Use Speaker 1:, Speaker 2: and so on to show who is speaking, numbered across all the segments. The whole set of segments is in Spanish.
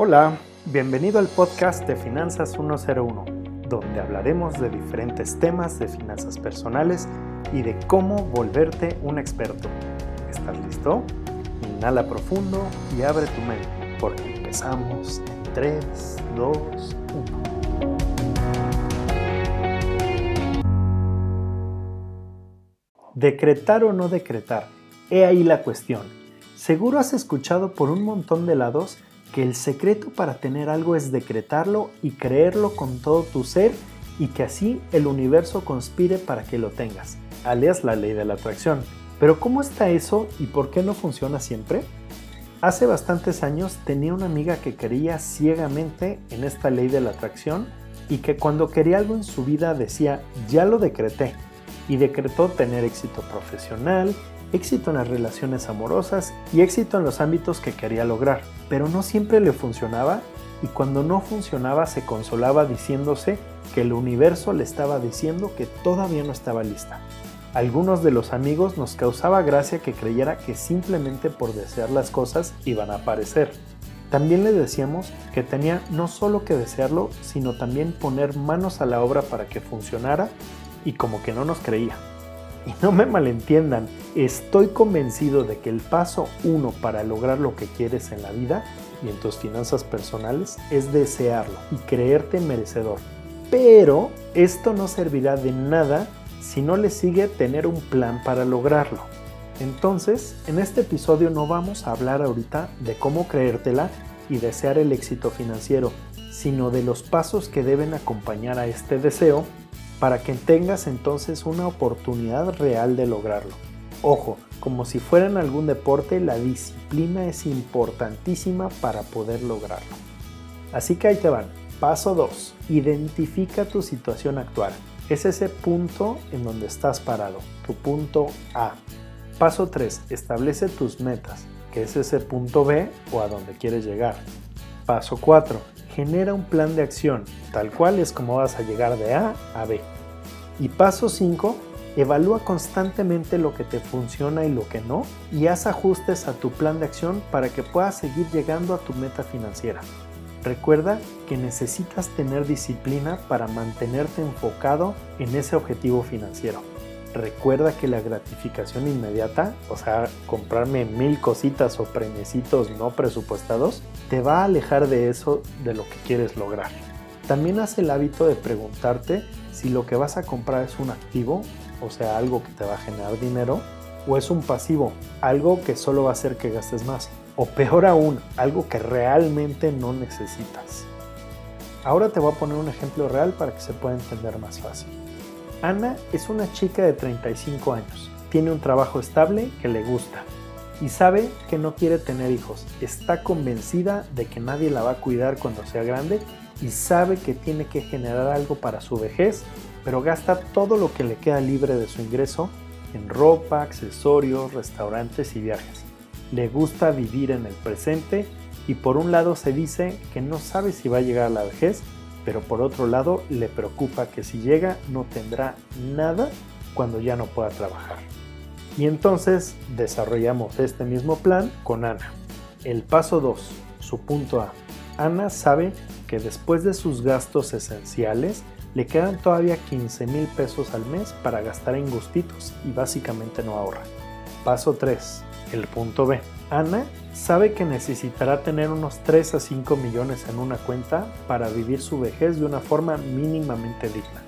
Speaker 1: Hola, bienvenido al podcast de Finanzas 101, donde hablaremos de diferentes temas de finanzas personales y de cómo volverte un experto. ¿Estás listo? Inhala profundo y abre tu mente, porque empezamos en 3, 2, 1. Decretar o no decretar, he ahí la cuestión. Seguro has escuchado por un montón de lados que el secreto para tener algo es decretarlo y creerlo con todo tu ser y que así el universo conspire para que lo tengas, alias la ley de la atracción. Pero ¿cómo está eso y por qué no funciona siempre? Hace bastantes años tenía una amiga que creía ciegamente en esta ley de la atracción y que cuando quería algo en su vida decía, ya lo decreté, y decretó tener éxito profesional, éxito en las relaciones amorosas y éxito en los ámbitos que quería lograr. Pero no siempre le funcionaba y cuando no funcionaba se consolaba diciéndose que el universo le estaba diciendo que todavía no estaba lista. algunos de los amigos nos causaba gracia que creyera que simplemente por desear las cosas iban a aparecer. También le decíamos que tenía no solo que desearlo, sino también poner manos a la obra para que funcionara y como que no nos creía. Y no me malentiendan, estoy convencido de que el paso uno para lograr lo que quieres en la vida y en tus finanzas personales es desearlo y creerte merecedor. Pero esto no servirá de nada si no le sigue tener un plan para lograrlo. Entonces, en este episodio no vamos a hablar ahorita de cómo creértela y desear el éxito financiero, sino de los pasos que deben acompañar a este deseo para que tengas entonces una oportunidad real de lograrlo. Ojo, como si fuera en algún deporte, la disciplina es importantísima para poder lograrlo. Así que ahí te van. Paso 2. Identifica tu situación actual. Es ese punto en donde estás parado, tu punto A. Paso 3. Establece tus metas, que es ese punto B o a donde quieres llegar. Paso 4 genera un plan de acción, tal cual es como vas a llegar de A a B. Y paso 5, evalúa constantemente lo que te funciona y lo que no y haz ajustes a tu plan de acción para que puedas seguir llegando a tu meta financiera. Recuerda que necesitas tener disciplina para mantenerte enfocado en ese objetivo financiero. Recuerda que la gratificación inmediata, o sea, comprarme mil cositas o premiecitos no presupuestados, te va a alejar de eso de lo que quieres lograr. También haz el hábito de preguntarte si lo que vas a comprar es un activo, o sea, algo que te va a generar dinero, o es un pasivo, algo que solo va a hacer que gastes más, o peor aún, algo que realmente no necesitas. Ahora te voy a poner un ejemplo real para que se pueda entender más fácil. Ana es una chica de 35 años, tiene un trabajo estable que le gusta y sabe que no quiere tener hijos. Está convencida de que nadie la va a cuidar cuando sea grande y sabe que tiene que generar algo para su vejez, pero gasta todo lo que le queda libre de su ingreso en ropa, accesorios, restaurantes y viajes. Le gusta vivir en el presente y por un lado se dice que no sabe si va a llegar a la vejez, pero por otro lado le preocupa que si llega no tendrá nada cuando ya no pueda trabajar. Y entonces desarrollamos este mismo plan con Ana. El paso 2, su punto A. Ana sabe que después de sus gastos esenciales le quedan todavía 15 mil pesos al mes para gastar en gustitos y básicamente no ahorra. Paso 3, el punto B. Ana sabe que necesitará tener unos 3 a 5 millones en una cuenta para vivir su vejez de una forma mínimamente digna.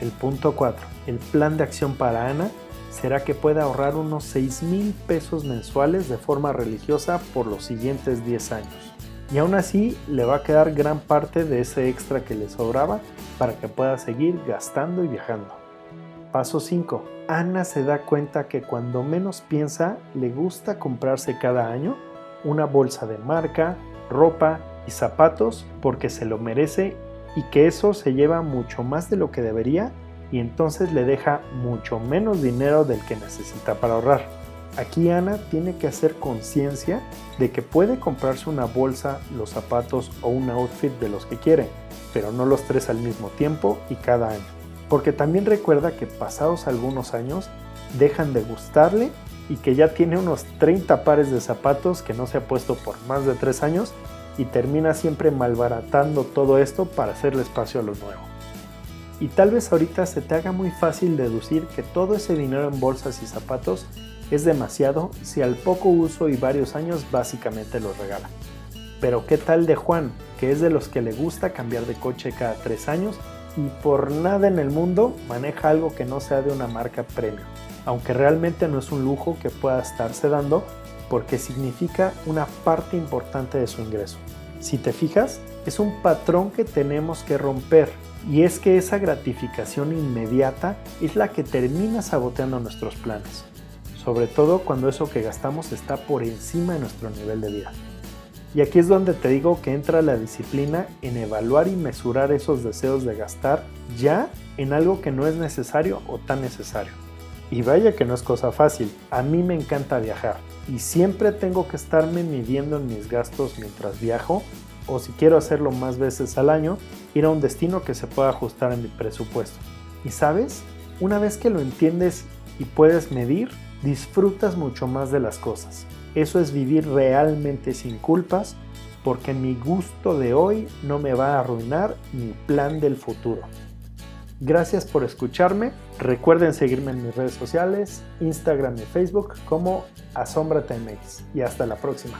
Speaker 1: El punto 4. El plan de acción para Ana será que pueda ahorrar unos 6 mil pesos mensuales de forma religiosa por los siguientes 10 años. Y aún así le va a quedar gran parte de ese extra que le sobraba para que pueda seguir gastando y viajando. Paso 5. Ana se da cuenta que cuando menos piensa le gusta comprarse cada año una bolsa de marca, ropa y zapatos porque se lo merece y que eso se lleva mucho más de lo que debería y entonces le deja mucho menos dinero del que necesita para ahorrar. Aquí Ana tiene que hacer conciencia de que puede comprarse una bolsa, los zapatos o un outfit de los que quiere, pero no los tres al mismo tiempo y cada año porque también recuerda que pasados algunos años dejan de gustarle y que ya tiene unos 30 pares de zapatos que no se ha puesto por más de 3 años y terminas siempre malbaratando todo esto para hacerle espacio a lo nuevo. Y tal vez ahorita se te haga muy fácil deducir que todo ese dinero en bolsas y zapatos es demasiado si al poco uso y varios años básicamente lo regala. Pero ¿qué tal de Juan, que es de los que le gusta cambiar de coche cada tres años y por nada en el mundo maneja algo que no sea de una marca premium? Aunque realmente no es un lujo que pueda estarse dando porque significa una parte importante de su ingreso. Si te fijas, es un patrón que tenemos que romper y es que esa gratificación inmediata es la que termina saboteando nuestros planes, sobre todo cuando eso que gastamos está por encima de nuestro nivel de vida. Y aquí es donde te digo que entra la disciplina en evaluar y mesurar esos deseos de gastar ya en algo que no es necesario o tan necesario. Y vaya que no es cosa fácil, a mí me encanta viajar y siempre tengo que estarme midiendo en mis gastos mientras viajo o si quiero hacerlo más veces al año, ir a un destino que se pueda ajustar a mi presupuesto. Y sabes, una vez que lo entiendes y puedes medir, disfrutas mucho más de las cosas. Eso es vivir realmente sin culpas porque mi gusto de hoy no me va a arruinar mi plan del futuro. Gracias por escucharme. Recuerden seguirme en mis redes sociales, Instagram y Facebook como AsombraTMX. Y hasta la próxima.